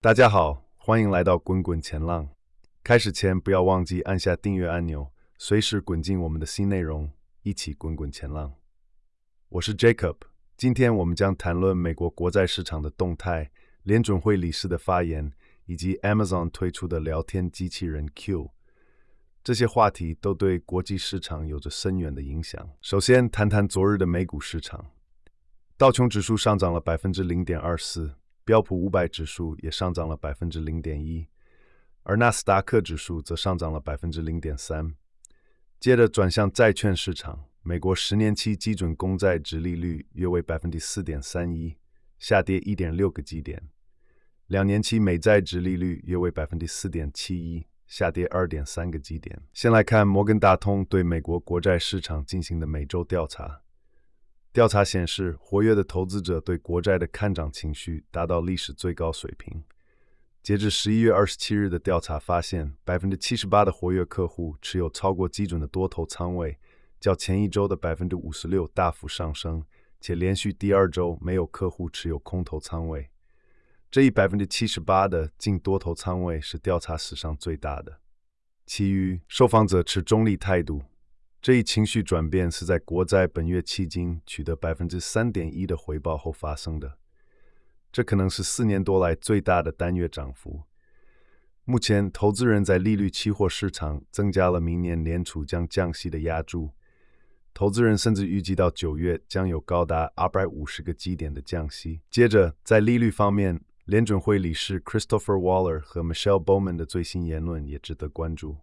大家好，欢迎来到滚滚前浪。开始前不要忘记按下订阅按钮，随时滚进我们的新内容，一起滚滚前浪。我是 Jacob，今天我们将谈论美国国债市场的动态、联准会理事的发言，以及 Amazon 推出的聊天机器人 Q。这些话题都对国际市场有着深远的影响。首先，谈谈昨日的美股市场。道琼指数上涨了百分之零点二四，标普五百指数也上涨了百分之零点一，而纳斯达克指数则上涨了百分之零点三。接着转向债券市场，美国十年期基准公债殖利率约为百分之四点三一，下跌一点六个基点；两年期美债殖利率约为百分之四点七一，下跌二点三个基点。先来看摩根大通对美国国债市场进行的每周调查。调查显示，活跃的投资者对国债的看涨情绪达到历史最高水平。截至十一月二十七日的调查发现，百分之七十八的活跃客户持有超过基准的多头仓位，较前一周的百分之五十六大幅上升，且连续第二周没有客户持有空头仓位。这一百分之七十八的净多头仓位是调查史上最大的。其余受访者持中立态度。这一情绪转变是在国债本月迄今取得百分之三点一的回报后发生的，这可能是四年多来最大的单月涨幅。目前，投资人在利率期货市场增加了明年联储将降息的押注，投资人甚至预计到九月将有高达二百五十个基点的降息。接着，在利率方面，联准会理事 Christopher Waller 和 Michelle Bowman 的最新言论也值得关注。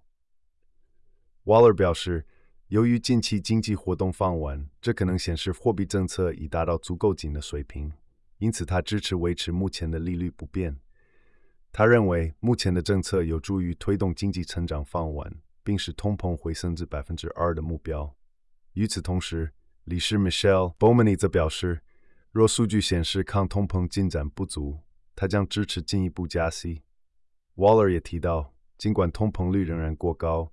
Waller 表示，由于近期经济活动放缓，这可能显示货币政策已达到足够紧的水平，因此他支持维持目前的利率不变。他认为目前的政策有助于推动经济成长放缓，并使通膨回升至百分之二的目标。与此同时，理事 Michelle Bowman 则表示，若数据显示抗通膨进展不足，他将支持进一步加息。Waller 也提到，尽管通膨率仍然过高，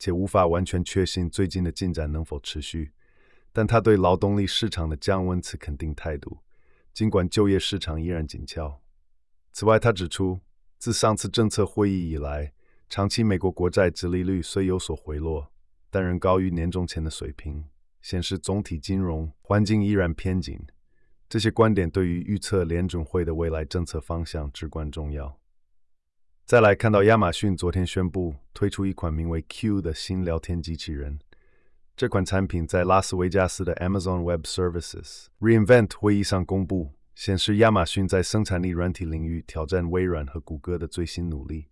且无法完全确信最近的进展能否持续，但他对劳动力市场的降温持肯定态度，尽管就业市场依然紧俏。此外，他指出，自上次政策会议以来，长期美国国债殖利率虽有所回落，但仍高于年中前的水平，显示总体金融环境依然偏紧。这些观点对于预测联准会的未来政策方向至关重要。再来看到亚马逊昨天宣布推出一款名为 Q 的新聊天机器人。这款产品在拉斯维加斯的 Amazon Web Services reInvent 会议上公布，显示亚马逊在生产力软体领域挑战微软和谷歌的最新努力。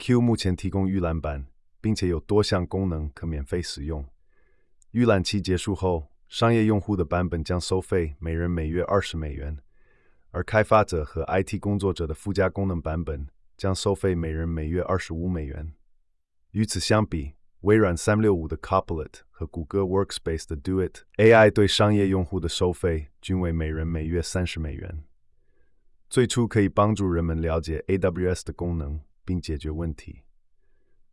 Q 目前提供预览版，并且有多项功能可免费使用。预览期结束后，商业用户的版本将收费每人每月二十美元，而开发者和 IT 工作者的附加功能版本。将收费每人每月二十五美元。与此相比，微软三六五的 Copilot 和谷歌 Workspace 的 Duet AI 对商业用户的收费均为每人每月三十美元。最初可以帮助人们了解 AWS 的功能并解决问题。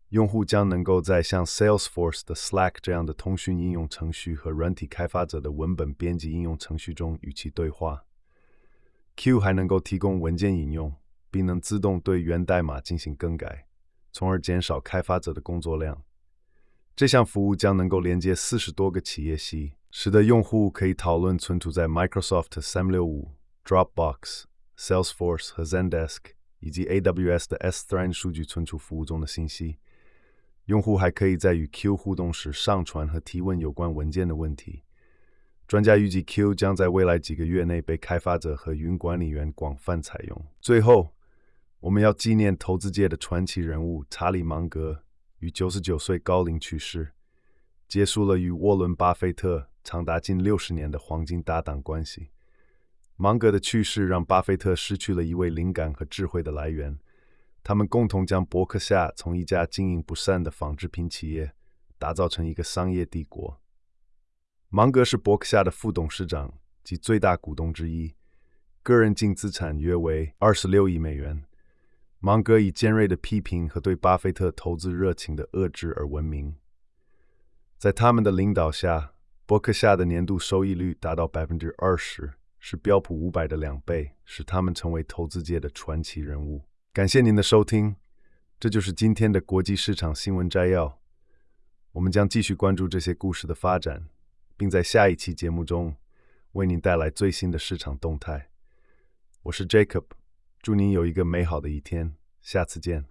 用户将能够在像 Salesforce 的 Slack 这样的通讯应用程序和软体开发者的文本编辑应用程序中与其对话。Q 还能够提供文件引用。并能自动对源代码进行更改，从而减少开发者的工作量。这项服务将能够连接四十多个企业系，使得用户可以讨论存储在 Microsoft 365、Dropbox、Salesforce 和 Zendesk，以及 AWS 的 S3 数据存储服务中的信息。用户还可以在与 Q 互动时上传和提问有关文件的问题。专家预计 Q 将在未来几个月内被开发者和云管理员广泛采用。最后，我们要纪念投资界的传奇人物查理芒格于九十九岁高龄去世，结束了与沃伦·巴菲特长达近六十年的黄金搭档关系。芒格的去世让巴菲特失去了一位灵感和智慧的来源，他们共同将伯克夏从一家经营不善的纺织品企业打造成一个商业帝国。芒格是伯克夏的副董事长及最大股东之一，个人净资产约为二十六亿美元。芒格以尖锐的批评和对巴菲特投资热情的遏制而闻名。在他们的领导下，伯克夏的年度收益率达到百分之二十，是标普五百的两倍，使他们成为投资界的传奇人物。感谢您的收听，这就是今天的国际市场新闻摘要。我们将继续关注这些故事的发展，并在下一期节目中为您带来最新的市场动态。我是 Jacob，祝您有一个美好的一天，下次见。